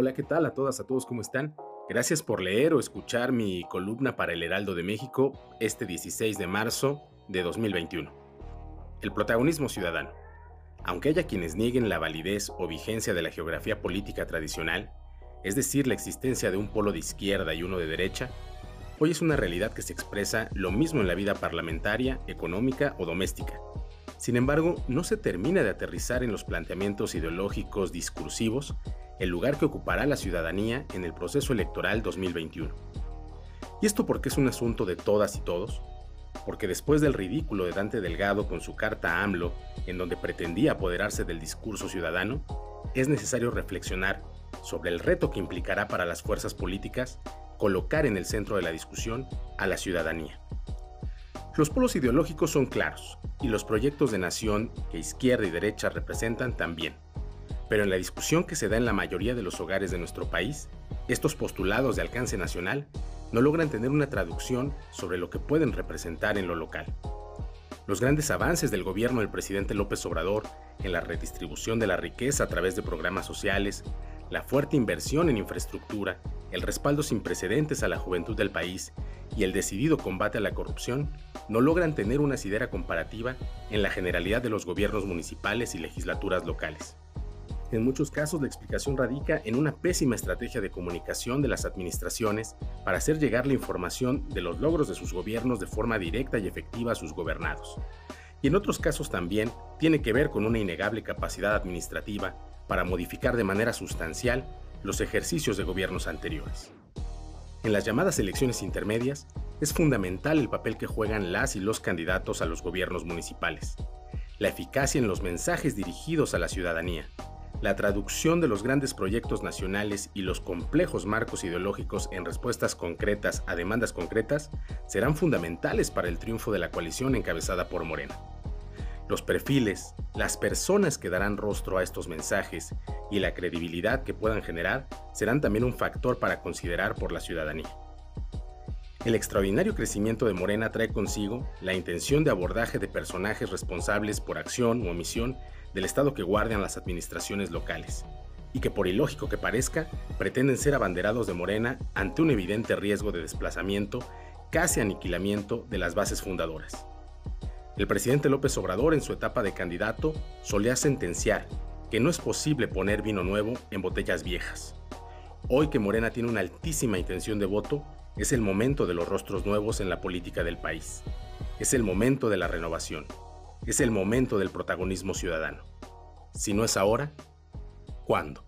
Hola, ¿qué tal a todas, a todos, ¿cómo están? Gracias por leer o escuchar mi columna para el Heraldo de México este 16 de marzo de 2021. El protagonismo ciudadano. Aunque haya quienes nieguen la validez o vigencia de la geografía política tradicional, es decir, la existencia de un polo de izquierda y uno de derecha, hoy es una realidad que se expresa lo mismo en la vida parlamentaria, económica o doméstica. Sin embargo, no se termina de aterrizar en los planteamientos ideológicos discursivos el lugar que ocupará la ciudadanía en el proceso electoral 2021. ¿Y esto porque es un asunto de todas y todos? Porque después del ridículo de Dante Delgado con su carta a AMLO, en donde pretendía apoderarse del discurso ciudadano, es necesario reflexionar sobre el reto que implicará para las fuerzas políticas colocar en el centro de la discusión a la ciudadanía. Los polos ideológicos son claros y los proyectos de nación que izquierda y derecha representan también. Pero en la discusión que se da en la mayoría de los hogares de nuestro país, estos postulados de alcance nacional no logran tener una traducción sobre lo que pueden representar en lo local. Los grandes avances del gobierno del presidente López Obrador en la redistribución de la riqueza a través de programas sociales, la fuerte inversión en infraestructura, el respaldo sin precedentes a la juventud del país y el decidido combate a la corrupción no logran tener una sidera comparativa en la generalidad de los gobiernos municipales y legislaturas locales. En muchos casos la explicación radica en una pésima estrategia de comunicación de las administraciones para hacer llegar la información de los logros de sus gobiernos de forma directa y efectiva a sus gobernados. Y en otros casos también tiene que ver con una innegable capacidad administrativa para modificar de manera sustancial los ejercicios de gobiernos anteriores. En las llamadas elecciones intermedias, es fundamental el papel que juegan las y los candidatos a los gobiernos municipales, la eficacia en los mensajes dirigidos a la ciudadanía, la traducción de los grandes proyectos nacionales y los complejos marcos ideológicos en respuestas concretas a demandas concretas serán fundamentales para el triunfo de la coalición encabezada por Morena. Los perfiles, las personas que darán rostro a estos mensajes y la credibilidad que puedan generar serán también un factor para considerar por la ciudadanía. El extraordinario crecimiento de Morena trae consigo la intención de abordaje de personajes responsables por acción u omisión del Estado que guardan las administraciones locales, y que por ilógico que parezca, pretenden ser abanderados de Morena ante un evidente riesgo de desplazamiento, casi aniquilamiento de las bases fundadoras. El presidente López Obrador en su etapa de candidato solía sentenciar que no es posible poner vino nuevo en botellas viejas. Hoy que Morena tiene una altísima intención de voto, es el momento de los rostros nuevos en la política del país. Es el momento de la renovación. Es el momento del protagonismo ciudadano. Si no es ahora, ¿cuándo?